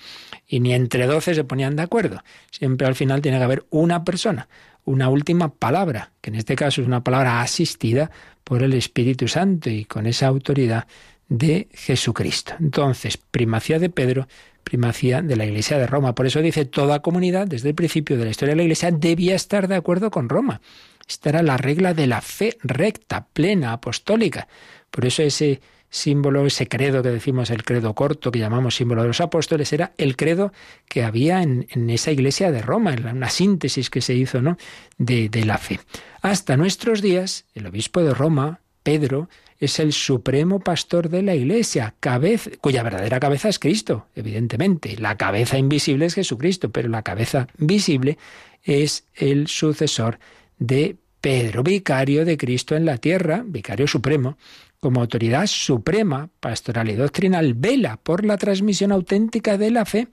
Y ni entre doce se ponían de acuerdo. Siempre al final tiene que haber una persona, una última palabra, que en este caso es una palabra asistida por el Espíritu Santo y con esa autoridad de Jesucristo. Entonces, primacía de Pedro, primacía de la Iglesia de Roma. Por eso dice toda comunidad, desde el principio de la historia de la Iglesia, debía estar de acuerdo con Roma. Esta era la regla de la fe recta, plena, apostólica. Por eso ese símbolo, ese credo que decimos, el credo corto que llamamos símbolo de los apóstoles, era el credo que había en, esa iglesia de Roma, en una síntesis que se hizo ¿no? de, de la fe. Hasta nuestros días, el obispo de Roma, Pedro, es el supremo pastor de la iglesia, cabeza, cuya verdadera cabeza es Cristo, evidentemente. La cabeza invisible es Jesucristo, pero la cabeza visible es el sucesor de Pedro, vicario de Cristo en la tierra, vicario supremo, como autoridad suprema, pastoral y doctrinal, vela por la transmisión auténtica de la fe.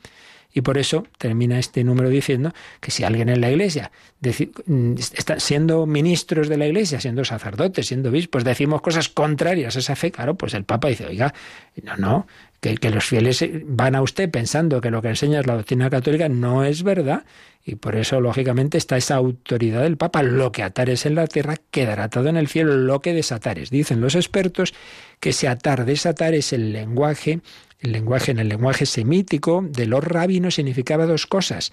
Y por eso termina este número diciendo que si alguien en la iglesia, mm, está siendo ministros de la iglesia, siendo sacerdotes, siendo obispos, decimos cosas contrarias a esa fe, claro, pues el Papa dice, oiga, no, no, que, los fieles van a usted pensando que lo que enseña es la doctrina católica no es verdad y por eso, lógicamente, está esa autoridad del Papa. Lo que atares en la tierra quedará atado en el cielo, lo que desatares. Dicen los expertos que ese atar, desatar es el lenguaje, el lenguaje en el lenguaje semítico de los rabinos significaba dos cosas.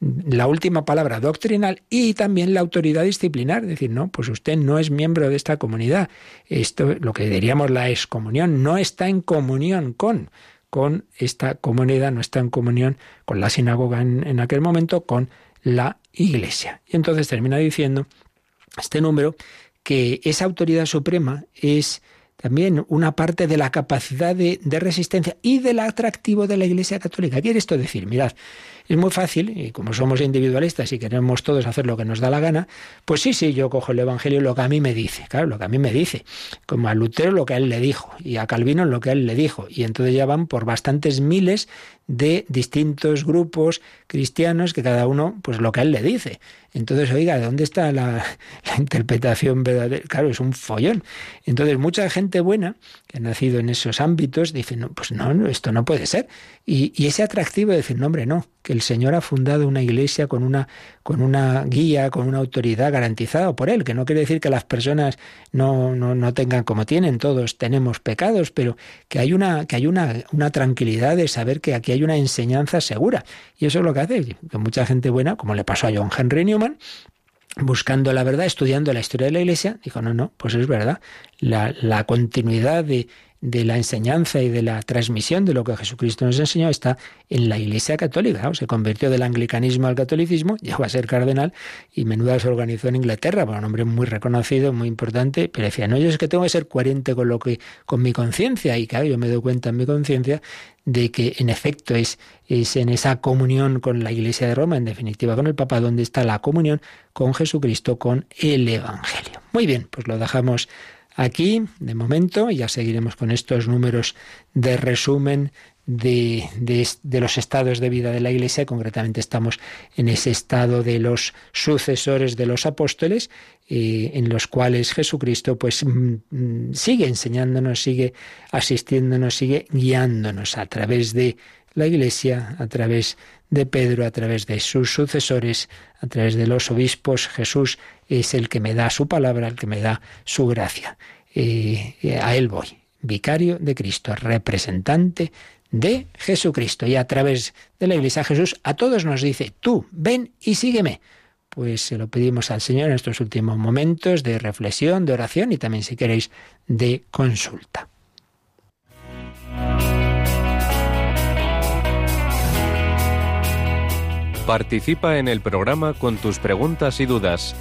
La última palabra doctrinal y también la autoridad disciplinar. Es decir, no, pues usted no es miembro de esta comunidad. Esto, lo que diríamos la excomunión, no está en comunión con con esta comunidad, no está en comunión con la sinagoga en, aquel momento, con la iglesia. Y entonces termina diciendo este número que esa autoridad suprema es también una parte de la capacidad de, de, resistencia y del atractivo de la Iglesia Católica. ¿Qué quiere esto decir? Mirad, es muy fácil, y como somos individualistas y queremos todos hacer lo que nos da la gana, pues sí, sí, yo cojo el Evangelio lo que a mí me dice, claro, lo que a mí me dice, como a Lutero lo que a él le dijo, y a Calvino lo que a él le dijo, y entonces ya van por bastantes miles de distintos grupos cristianos que cada uno, pues lo que a él le dice. Entonces, oiga, ¿dónde está <laughs> la, interpretación verdadera? Claro, es un follón. Entonces, mucha gente buena que ha nacido en esos ámbitos dice, no, pues no, esto no puede ser. Y, y ese atractivo de decir, no, hombre, no, que el Señor ha fundado una iglesia con una, con una guía, con una autoridad garantizada por Él, que no quiere decir que las personas no, no, no tengan como tienen, todos tenemos pecados, pero que hay, una, que hay una, una tranquilidad de saber que aquí hay una enseñanza segura. Y eso es lo que hace que mucha gente buena, como le pasó a John Henry Newman, buscando la verdad, estudiando la historia de la Iglesia, dijo, no, no, pues es verdad, la, la continuidad de, de la enseñanza y de la transmisión de lo que Jesucristo nos enseñó está en la Iglesia Católica. Se convirtió del anglicanismo al catolicismo, <laughs> llegó a ser cardenal y menuda se organizó en Inglaterra, por un hombre muy reconocido, muy importante, pero decía, no, yo es que tengo que ser coherente con lo que, con mi conciencia, y claro, yo me doy cuenta en mi conciencia de que en efecto es, es en esa comunión con la Iglesia de Roma, en definitiva con el Papa, donde está la comunión con Jesucristo, con el Evangelio. Muy bien, pues lo dejamos aquí de momento, ya seguiremos con estos números de resumen de, de, los estados de vida de la Iglesia, concretamente estamos en ese estado de los sucesores de los apóstoles, eh, en los cuales Jesucristo pues mm, mm, sigue enseñándonos, sigue asistiéndonos, sigue guiándonos a través de la Iglesia, a través de Pedro, a través de sus sucesores, a través de los obispos. Jesús es el que me da su palabra, el que me da su gracia. y a Él voy, vicario de Cristo, representante de Jesucristo. Y a través de la Iglesia Jesús a todos nos dice, tú ven y sígueme. Pues se lo pedimos al Señor en estos últimos momentos de reflexión, de oración y también si queréis de consulta. Participa en el programa con tus preguntas y dudas.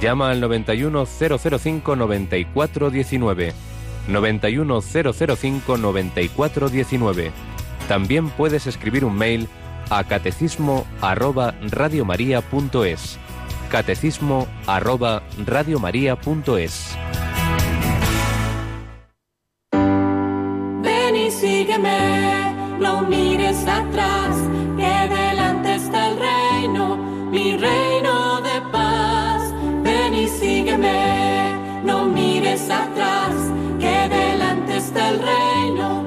Llama al 91005 9419. 91005 9419. También puedes escribir un mail a catecismo arroba radiomaria.es. Catecismo arroba radiomaria.es. Ven y sígueme, no mires atrás mi reino no mires atrás, que delante está el reino,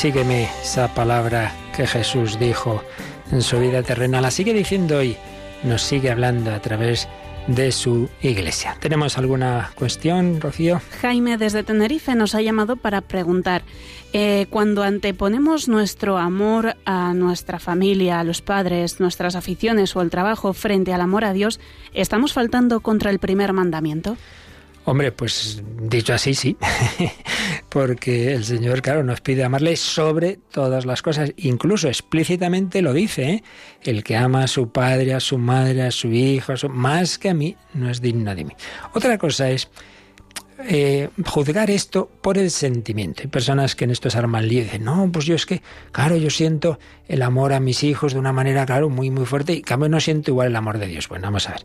sígueme esa palabra que Jesús dijo en su vida terrena. La sigue diciendo hoy, nos sigue hablando a través de su iglesia. ¿Tenemos alguna cuestión, Rocío? Jaime desde Tenerife nos ha llamado para preguntar, eh, cuando anteponemos nuestro amor a nuestra familia, a los padres, nuestras aficiones o el trabajo frente al amor a Dios, ¿estamos faltando contra el primer mandamiento? Hombre, pues dicho así, sí, <laughs> porque el Señor, claro, nos pide amarle sobre todas las cosas, incluso explícitamente lo dice, ¿eh? el que ama a su padre, a su madre, a su hijo, más que a mí, no es digno de mí. Otra cosa es eh, juzgar esto por el sentimiento. Hay personas que en esto se arman lío y dicen, no, pues yo es que, claro, yo siento el amor a mis hijos de una manera, claro, muy, muy fuerte y cambio no siento igual el amor de Dios. Bueno, vamos a ver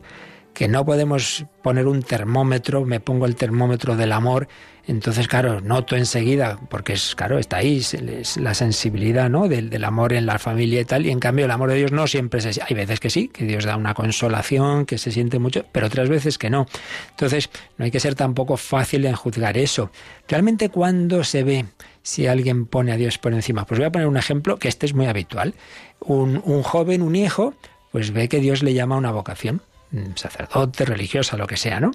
que no podemos poner un termómetro, me pongo el termómetro del amor, entonces, claro, noto enseguida, porque es, claro, está ahí es la sensibilidad, ¿no? Del, del, amor en la familia y tal, y en cambio el amor de Dios no siempre se... Hay veces que sí, que Dios da una consolación, que se siente mucho, pero otras veces que no. Entonces, no hay que ser tampoco fácil en juzgar eso. Realmente cuando se ve si alguien pone a Dios por encima, pues voy a poner un ejemplo que este es muy habitual. Un, un joven, un hijo, pues ve que Dios le llama a una vocación sacerdote, religiosa, lo que sea, ¿no?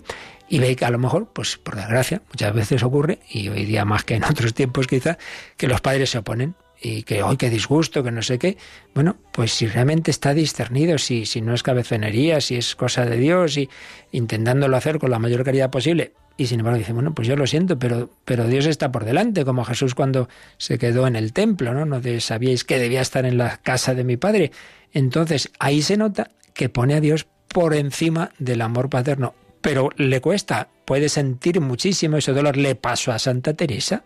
Y ve que a lo mejor, pues por desgracia, muchas veces ocurre, y hoy día más que en <laughs> otros tiempos quizá, que los padres se oponen y que hoy qué disgusto, que no sé qué. Bueno, pues si realmente está discernido, si, si no es cabezonería, si es cosa de Dios y intentándolo hacer con la mayor caridad posible. Y sin embargo dice, bueno, pues yo lo siento, pero, pero Dios está por delante, como Jesús cuando se quedó en el templo, ¿no? No sabíais que debía estar en la casa de mi padre. Entonces ahí se nota que pone a Dios por encima del amor paterno. Pero le cuesta, puede sentir muchísimo ese dolor. Le pasó a Santa Teresa.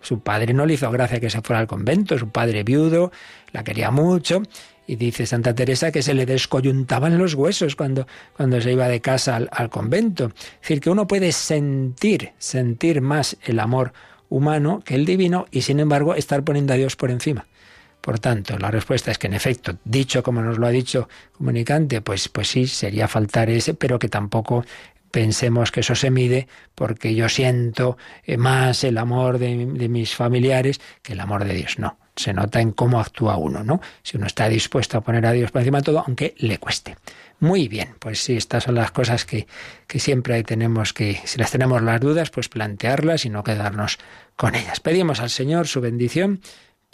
Su padre no le hizo gracia que se fuera al convento, su padre viudo, la quería mucho. Y dice Santa Teresa que se le descoyuntaban los huesos cuando, cuando se iba de casa al, al convento. Es decir, que uno puede sentir, sentir más el amor humano que el divino y sin embargo estar poniendo a Dios por encima. Por tanto, la respuesta es que en efecto, dicho como nos lo ha dicho comunicante, pues, pues sí, sería faltar ese, pero que tampoco pensemos que eso se mide porque yo siento eh, más el amor de, mis familiares que el amor de Dios. No, se nota en cómo actúa uno, ¿no? Si uno está dispuesto a poner a Dios por encima de todo, aunque le cueste. Muy bien, pues sí, estas son las cosas que, que siempre tenemos que, si las tenemos las dudas, pues plantearlas y no quedarnos con ellas. Pedimos al Señor su bendición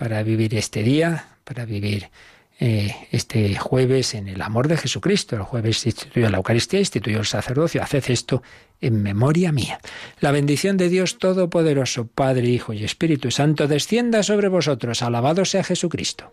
para vivir este día, para vivir eh, este jueves en el amor de Jesucristo. El jueves instituyó la Eucaristía, instituyó el sacerdocio. Haced esto en memoria mía. La bendición de Dios Todopoderoso, Padre, Hijo y Espíritu Santo, descienda sobre vosotros. Alabado sea Jesucristo.